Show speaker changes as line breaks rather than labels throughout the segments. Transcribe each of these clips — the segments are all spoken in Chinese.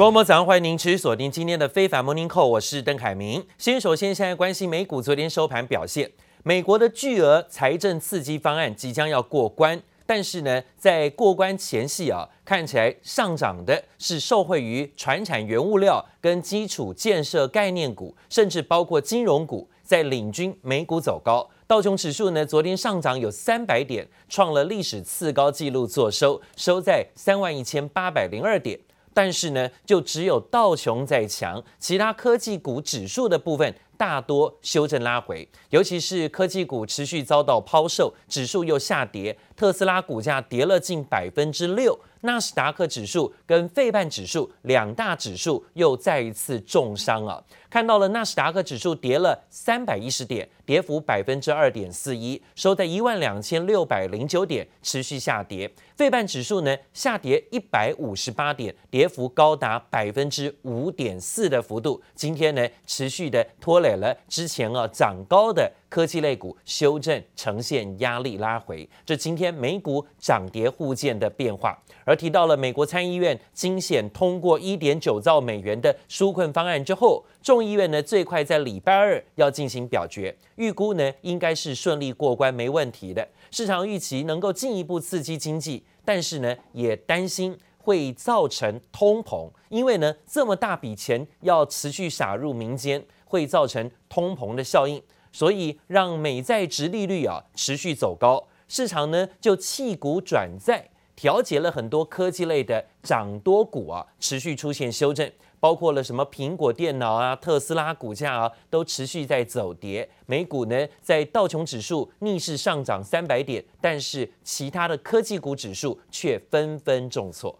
广播早上，欢迎您持续锁定今天的非凡 Morning Call，我是邓凯明。先首先，现在关心美股昨天收盘表现，美国的巨额财政刺激方案即将要过关。但是呢，在过关前夕啊，看起来上涨的是受惠于传产原物料跟基础建设概念股，甚至包括金融股在领军美股走高。道琼指数呢，昨天上涨有三百点，创了历史次高纪录，作收收在三万一千八百零二点。但是呢，就只有道琼在强，其他科技股指数的部分大多修正拉回，尤其是科技股持续遭到抛售，指数又下跌。特斯拉股价跌了近百分之六，纳斯达克指数跟费半指数两大指数又再一次重伤了。看到了纳斯达克指数跌了三百一十点，跌幅百分之二点四一，收在一万两千六百零九点，持续下跌。费半指数呢下跌一百五十八点，跌幅高达百分之五点四的幅度。今天呢持续的拖累了之前啊涨高的。科技类股修正呈现压力拉回，这今天美股涨跌互见的变化。而提到了美国参议院惊险通过一点九兆美元的纾困方案之后，众议院呢最快在礼拜二要进行表决，预估呢应该是顺利过关没问题的。市场预期能够进一步刺激经济，但是呢也担心会造成通膨，因为呢这么大笔钱要持续撒入民间，会造成通膨的效应。所以让美债殖利率啊持续走高，市场呢就弃股转债，调节了很多科技类的涨多股啊，持续出现修正，包括了什么苹果电脑啊、特斯拉股价啊都持续在走跌。美股呢在道琼指数逆势上涨三百点，但是其他的科技股指数却纷纷重挫。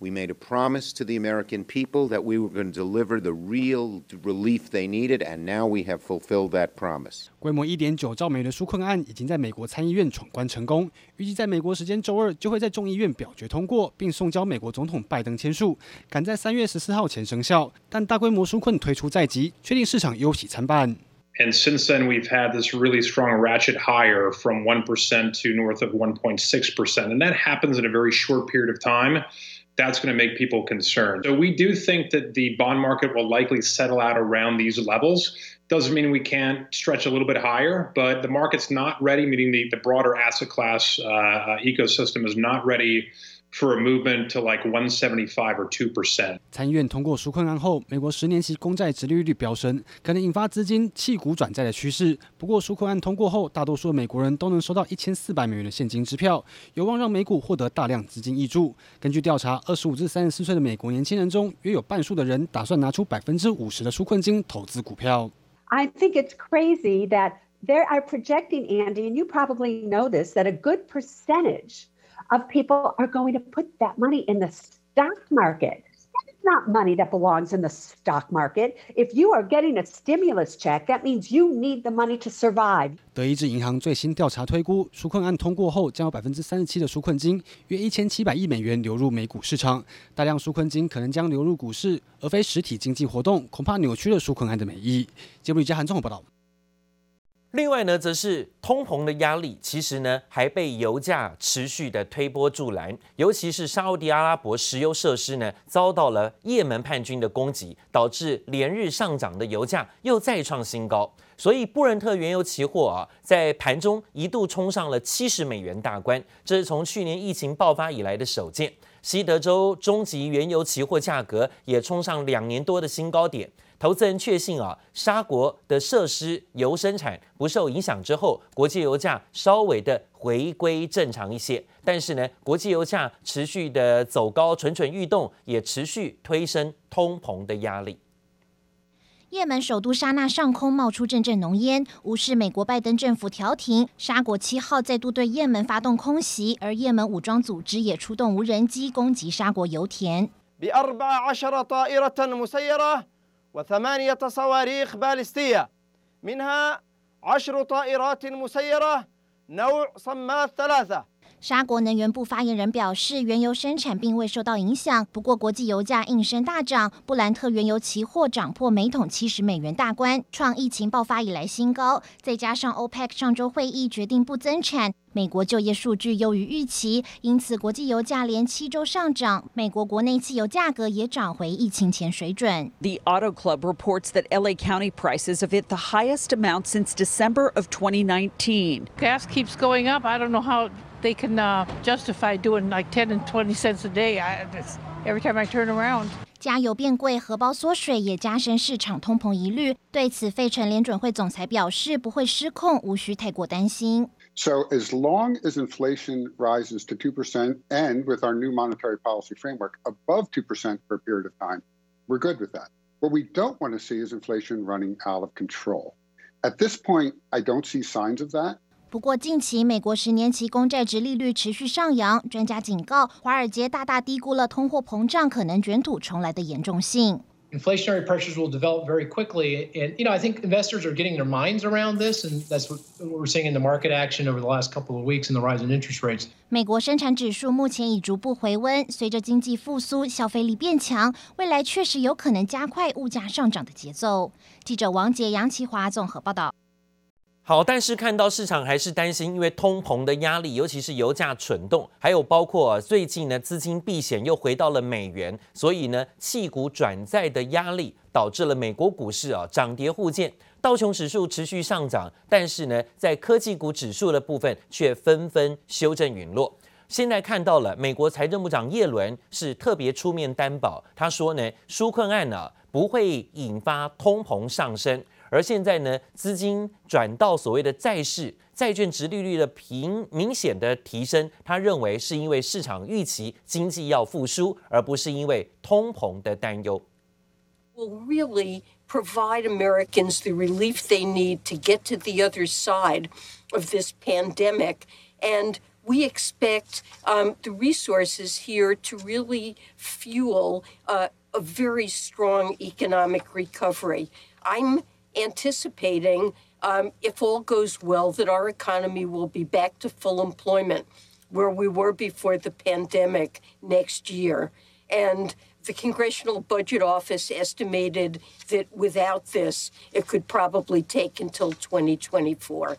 We made a promise to the American people that we were going to deliver the real relief they needed, and now we have fulfilled that promise.
规模一点九兆美元的纾困案已经在美国参议院闯关成功，预计在美国时间周二就会在众议院表决通过，并送交美国总统拜登签署，赶在三月十四号前生效。但大规模纾困推出在即，确定市场忧喜参半。
And since then, we've had this really strong ratchet higher from one percent to north of one point six percent, and that happens in a very short period of time. That's going to make people concerned. So we do think that the bond market will likely settle out around these levels. Doesn't mean we can't stretch a little bit higher, but the market's not ready, meaning the, the broader asset class uh, ecosystem is not ready for a movement to like 175 or 2%.
参议院通过纾困案后，美国十年期公债殖利率飙升，可能引发资金弃股转债的趋势。不过，纾困案通过后，大多数美国人都能收到一千四百美元的现金支票，有望让美股获得大量资金挹注。根据调查，二十五至三十四岁的美国年轻人中，约有半数的人打算拿出百分之五十的纾困金投资股票。
I think it's crazy that they are projecting, Andy, and you probably know this, that a good percentage of people are going to put that money in the stock market. It's not money that belongs in the stock market. If you are getting a stimulus check, that means you need the money to survive.
德意志银行最新调查推估，纾困案通过后，将有百分之三十七的纾困金，约一千七百亿美元流入美股市场。大量纾困金可能将流入股市，而非实体经济活动，恐怕扭曲了纾困案的美意。节目里加韩综合报道。
另外呢，则是通膨的压力，其实呢还被油价持续的推波助澜，尤其是沙乌地阿拉伯石油设施呢遭到了也门叛军的攻击，导致连日上涨的油价又再创新高。所以布伦特原油期货啊，在盘中一度冲上了七十美元大关，这是从去年疫情爆发以来的首见。西德州中级原油期货价格也冲上两年多的新高点。投资人确信啊，沙国的设施油生产不受影响之后，国际油价稍微的回归正常一些。但是呢，国际油价持续的走高，蠢蠢欲动，也持续推升通膨的压力。
也门首都沙那上空冒出阵阵浓烟，无视美国拜登政府调停。沙国七号再度对也门发动空袭，而也门武装组织也出动无人机攻击沙国油田。وثمانية صواريخ بالستية منها عشر طائرات مسيرة نوع صمات ثلاثة. 沙国能源部发言人表示，原油生产并未受到影响。不过，国际油价应声大涨，布兰特原油期货涨破每桶七十美元大关，创疫情爆发以来新高。再加上 OPEC 上周会议决定不增产，美国就业数据优于预期，因此国际油价连七周上涨。美国国内汽油价格也涨回疫情前水准。
The Auto Club reports that LA County prices have hit the highest amount since December of 2019.
Gas keeps going up. I don't know how. They can justify doing like ten and twenty cents a day. Every time I turn around，
加油变贵，荷包缩水，也加深市场通膨疑虑。对此，费城联准会总裁表示不会失控，无需太过担心。
So as long as inflation rises to two percent and with our new monetary policy framework above two percent for a period of time, we're good with that. What we don't want to see is inflation running out of control. At this point, I don't see signs of that.
不过，近期美国十年期公债殖利率持续上扬，专家警告，华尔街大大低估了通货膨胀可能卷土重来的严重性。
Inflationary pressures will develop very quickly, and you know I think investors are getting their minds around this, and that's what we're seeing in the market action over the last couple of weeks and the rise in interest rates.
美国生产指数目前已逐步回温，随着经济复苏，消费力变强，未来确实有可能加快物价上涨的节奏。记者王杰、杨奇华综合报道。
好，但是看到市场还是担心，因为通膨的压力，尤其是油价蠢动，还有包括最近呢资金避险又回到了美元，所以呢弃股转债的压力导致了美国股市啊涨跌互见，道琼指数持续上涨，但是呢在科技股指数的部分却纷纷修正陨落。现在看到了美国财政部长叶伦是特别出面担保，他说呢纾困案呢不会引发通膨上升。而现在呢，资金转到所谓的债市，债券殖利率的平明显的提升，他认为是因为市场预期经济要复苏，而不是因为通膨的担忧。
Will really provide Americans the relief they need to get to the other side of this pandemic, and we expect um, the resources here to really fuel uh, a very strong economic recovery. I'm anticipating, um, if all goes well, that our economy will be back to full employment where we were before the pandemic next year. And the Congressional Budget Office estimated that without this, it could probably take until 2024.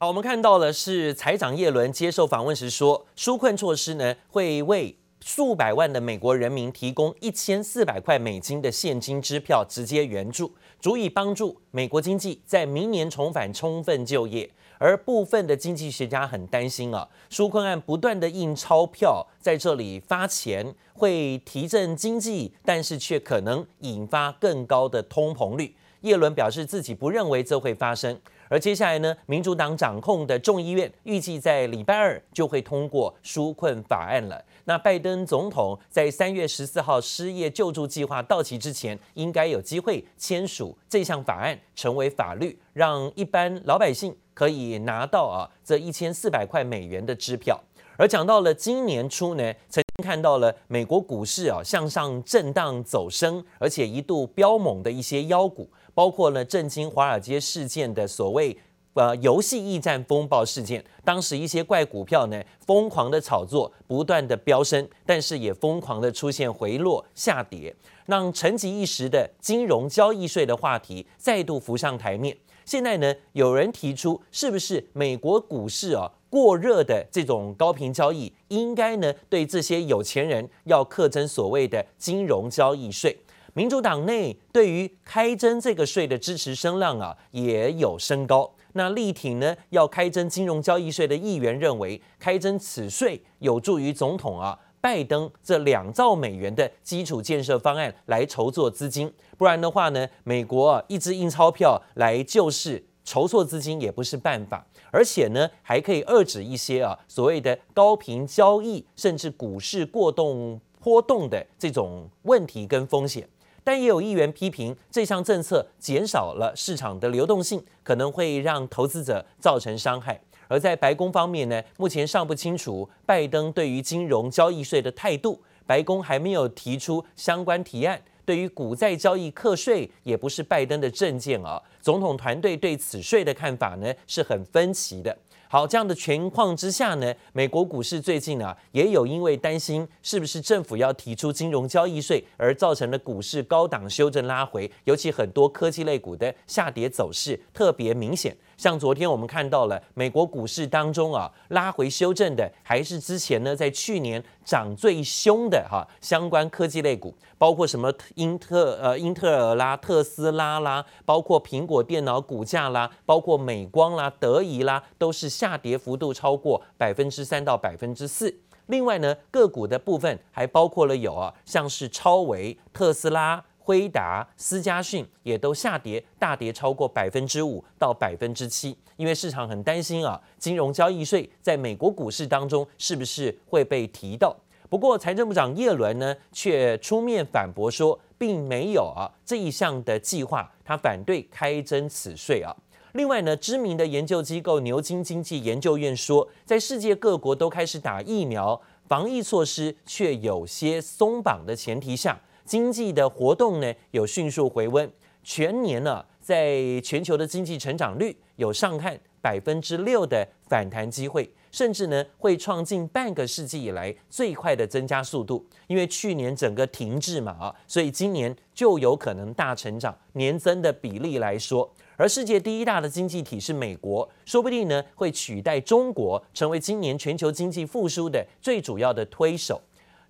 好，我们看到的是财长叶伦接受访问时说，纾困措施呢会为 数百万的美国人民提供一千四百块美金的现金支票，直接援助。足以帮助美国经济在明年重返充分就业，而部分的经济学家很担心啊，纾困案不断的印钞票在这里发钱会提振经济，但是却可能引发更高的通膨率。耶伦表示自己不认为这会发生。而接下来呢，民主党掌控的众议院预计在礼拜二就会通过纾困法案了。那拜登总统在三月十四号失业救助计划到期之前，应该有机会签署这项法案成为法律，让一般老百姓可以拿到啊这一千四百块美元的支票。而讲到了今年初呢，曾经看到了美国股市啊向上震荡走升，而且一度飙猛的一些妖股。包括了震惊华尔街事件的所谓呃游戏驿站风暴事件，当时一些怪股票呢疯狂的炒作，不断的飙升，但是也疯狂的出现回落下跌，让沉寂一时的金融交易税的话题再度浮上台面。现在呢，有人提出是不是美国股市啊过热的这种高频交易，应该呢对这些有钱人要课征所谓的金融交易税。民主党内对于开征这个税的支持声浪啊，也有升高。那力挺呢要开征金融交易税的议员认为，开征此税有助于总统啊拜登这两兆美元的基础建设方案来筹措资金。不然的话呢，美国啊一直印钞票来救市筹措资金也不是办法。而且呢，还可以遏制一些啊所谓的高频交易，甚至股市过动波动的这种问题跟风险。但也有议员批评这项政策减少了市场的流动性，可能会让投资者造成伤害。而在白宫方面呢，目前尚不清楚拜登对于金融交易税的态度，白宫还没有提出相关提案。对于股债交易课税，也不是拜登的政见啊。总统团队对此税的看法呢是很分歧的。好，这样的情况之下呢，美国股市最近啊也有因为担心是不是政府要提出金融交易税而造成的股市高档修正拉回，尤其很多科技类股的下跌走势特别明显。像昨天我们看到了美国股市当中啊拉回修正的，还是之前呢在去年涨最凶的哈相关科技类股，包括什么英特呃英特尔啦、特斯拉啦，包括苹果电脑股价啦，包括美光啦、德仪啦，都是下跌幅度超过百分之三到百分之四。另外呢个股的部分还包括了有啊像是超微、特斯拉。辉达、思佳讯也都下跌，大跌超过百分之五到百分之七，因为市场很担心啊，金融交易税在美国股市当中是不是会被提到？不过财政部长叶伦呢，却出面反驳说，并没有啊这一项的计划，他反对开征此税啊。另外呢，知名的研究机构牛津经济研究院说，在世界各国都开始打疫苗，防疫措施却有些松绑的前提下。经济的活动呢有迅速回温，全年呢在全球的经济成长率有上看百分之六的反弹机会，甚至呢会创近半个世纪以来最快的增加速度。因为去年整个停滞嘛啊，所以今年就有可能大成长，年增的比例来说，而世界第一大的经济体是美国，说不定呢会取代中国成为今年全球经济复苏的最主要的推手。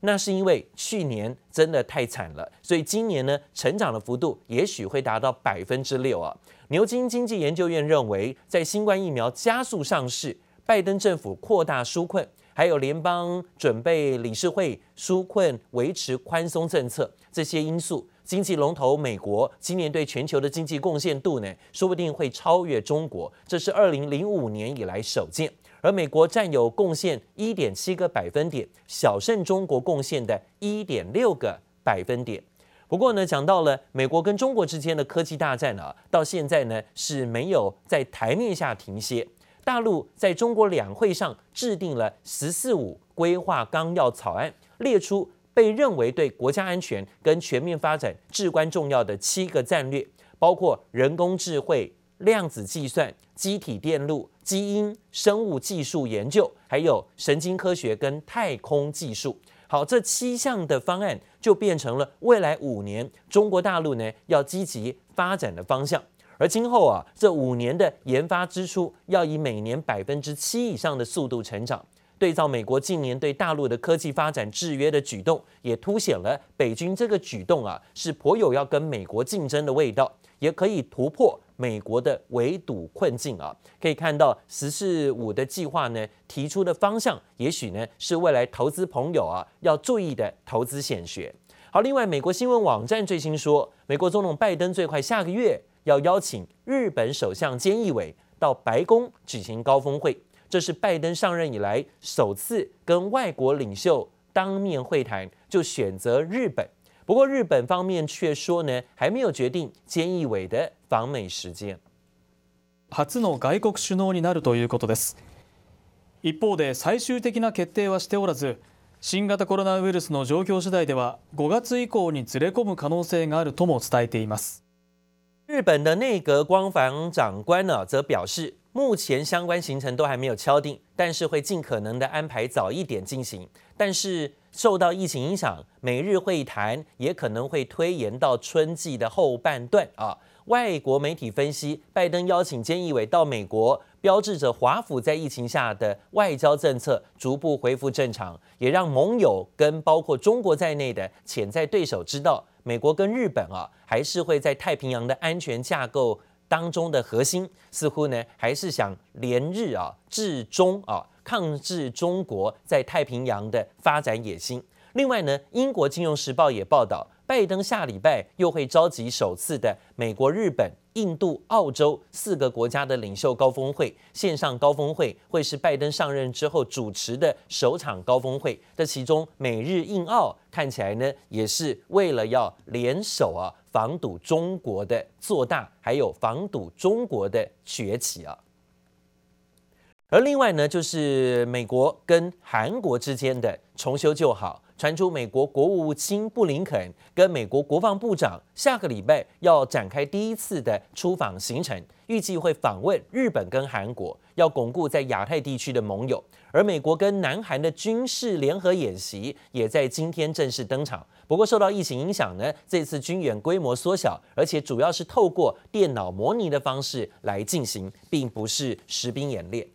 那是因为去年真的太惨了，所以今年呢，成长的幅度也许会达到百分之六啊。牛津经济研究院认为，在新冠疫苗加速上市、拜登政府扩大纾困，还有联邦准备理事会纾困维持宽松政策这些因素，经济龙头美国今年对全球的经济贡献度呢，说不定会超越中国，这是二零零五年以来首见。而美国占有贡献一点七个百分点，小胜中国贡献的一点六个百分点。不过呢，讲到了美国跟中国之间的科技大战啊，到现在呢是没有在台面下停歇。大陆在中国两会上制定了“十四五”规划纲要草案，列出被认为对国家安全跟全面发展至关重要的七个战略，包括人工智慧、量子计算、机体电路。基因、生物技术研究，还有神经科学跟太空技术，好，这七项的方案就变成了未来五年中国大陆呢要积极发展的方向。而今后啊，这五年的研发支出要以每年百分之七以上的速度成长。对照美国近年对大陆的科技发展制约的举动，也凸显了北京这个举动啊是颇有要跟美国竞争的味道，也可以突破。美国的围堵困境啊，可以看到“十四五”的计划呢提出的方向，也许呢是未来投资朋友啊要注意的投资显学。好，另外，美国新闻网站最新说，美国总统拜登最快下个月要邀请日本首相菅义伟到白宫举行高峰会，这是拜登上任以来首次跟外国领袖当面会谈，就选择日本。不过日本方面却说呢，还没有决定菅义伟的访美时间。
初の外国首脑になるということです。一方で最终的な决定はしておらず、新型コロナウイルスの状况次第では5月以降にずれ込む可能性があるとも伝えています。
日本的内阁官房长官呢，则表示，目前相关行程都还没有敲定，但是会尽可能的安排早一点进行，但是。受到疫情影响，美日会谈也可能会推延到春季的后半段啊。外国媒体分析，拜登邀请菅义伟到美国，标志着华府在疫情下的外交政策逐步恢复正常，也让盟友跟包括中国在内的潜在对手知道，美国跟日本啊，还是会在太平洋的安全架构当中的核心，似乎呢还是想联日啊制中啊。抗制中国在太平洋的发展野心。另外呢，英国《金融时报》也报道，拜登下礼拜又会召集首次的美国、日本、印度、澳洲四个国家的领袖高峰会。线上高峰会会是拜登上任之后主持的首场高峰会。这其中，美日印澳看起来呢，也是为了要联手啊，防堵中国的做大，还有防堵中国的崛起啊。而另外呢，就是美国跟韩国之间的重修旧好，传出美国国务卿布林肯跟美国国防部长下个礼拜要展开第一次的出访行程，预计会访问日本跟韩国，要巩固在亚太地区的盟友。而美国跟南韩的军事联合演习也在今天正式登场。不过受到疫情影响呢，这次军演规模缩小，而且主要是透过电脑模拟的方式来进行，并不是实兵演练。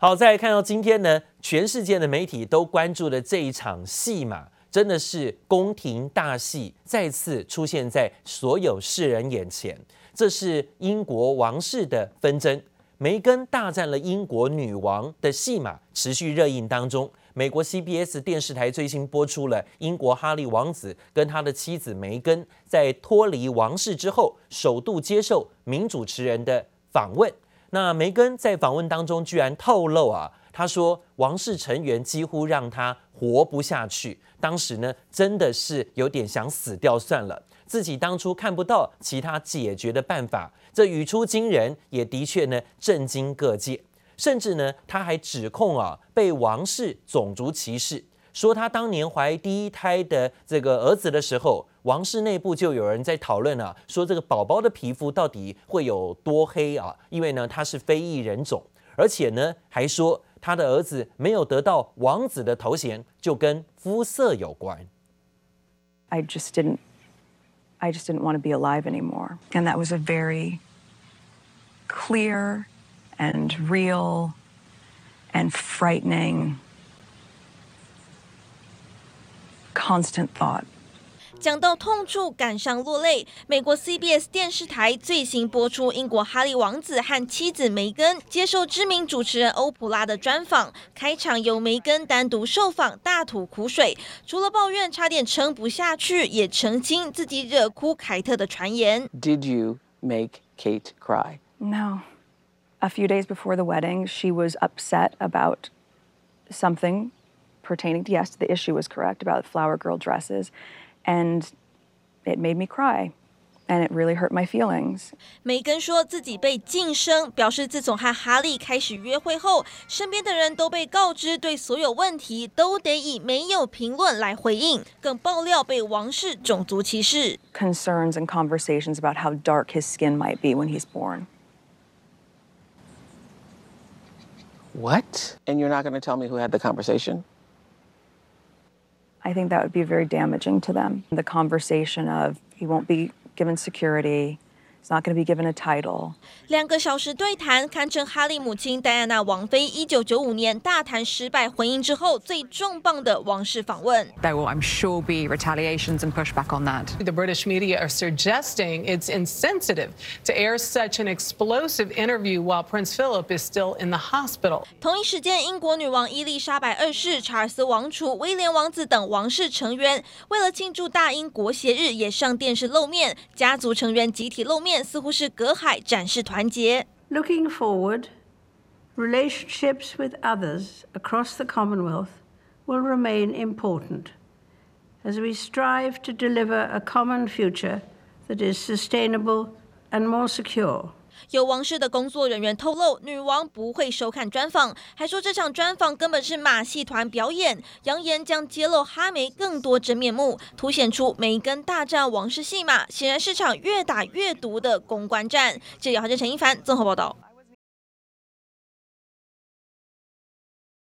好，再来看到今天呢，全世界的媒体都关注的这一场戏码，真的是宫廷大戏再次出现在所有世人眼前。这是英国王室的纷争，梅根大战了英国女王的戏码持续热映当中。美国 CBS 电视台最新播出了英国哈利王子跟他的妻子梅根在脱离王室之后，首度接受名主持人的访问。那梅根在访问当中居然透露啊，他说王室成员几乎让他活不下去，当时呢真的是有点想死掉算了，自己当初看不到其他解决的办法，这语出惊人，也的确呢震惊各界，甚至呢他还指控啊被王室种族歧视。说他当年怀第一胎的这个儿子的时候，王室内部就有人在讨论啊，说这个宝宝的皮肤到底会有多黑啊？因为呢他是非裔人种，而且呢还说他的儿子没有得到王子的头衔，就跟肤色有关。
I just didn't, I just didn't want to be alive anymore, and that was a very clear and real and frightening. Constant thought.
讲到痛处，感伤落泪。美国 CBS 电视台最新播出英国哈利王子和妻子梅根接受知名主持人欧普拉的专访，开场由梅根单独受访，大吐苦水，除了抱怨差点撑不下去，也澄清自己惹哭凯特的传言。
Did you make Kate cry?
No. A few days before the wedding, she was upset about something. pertaining to yes, the issue was correct about flower girl dresses, and it made me cry. And it really hurt my feelings.
梅根说自己被晋升，表示自从和哈利开始约会后，身边的人都被告知对所有问题都得以没有评论来回应，更爆料被王室种族歧视。
Concerns and conversations about how dark his skin might be when he's born.
What? And you're not going to tell me who had the conversation?
I think that would be very damaging to them. The conversation of he won't be given security, not going to be given a title.
两个小时对谈，堪称哈利母亲戴安娜王妃一九九五年大谈失败婚姻之后最重磅的王室访问。
There will, I'm sure, be retaliations and pushback on that.
The British media are suggesting it's insensitive to air such an explosive interview while Prince Philip is still in the hospital.
同一时间，英国女王伊丽莎白二世、查尔斯王储、威廉王子等王室成员为了庆祝大英国协日，也上电视露面。家族成员集体露面，似乎是隔海展示团。
Looking forward, relationships with others across the Commonwealth will remain important as we strive to deliver a common future that is sustainable and more secure.
有王室的工作人员透露，女王不会收看专访，还说这场专访根本是马戏团表演，扬言将揭露哈梅更多真面目，凸显出梅根大战王室戏码，显然是场越打越毒的公关战。记者姚振、陈一凡综合报道。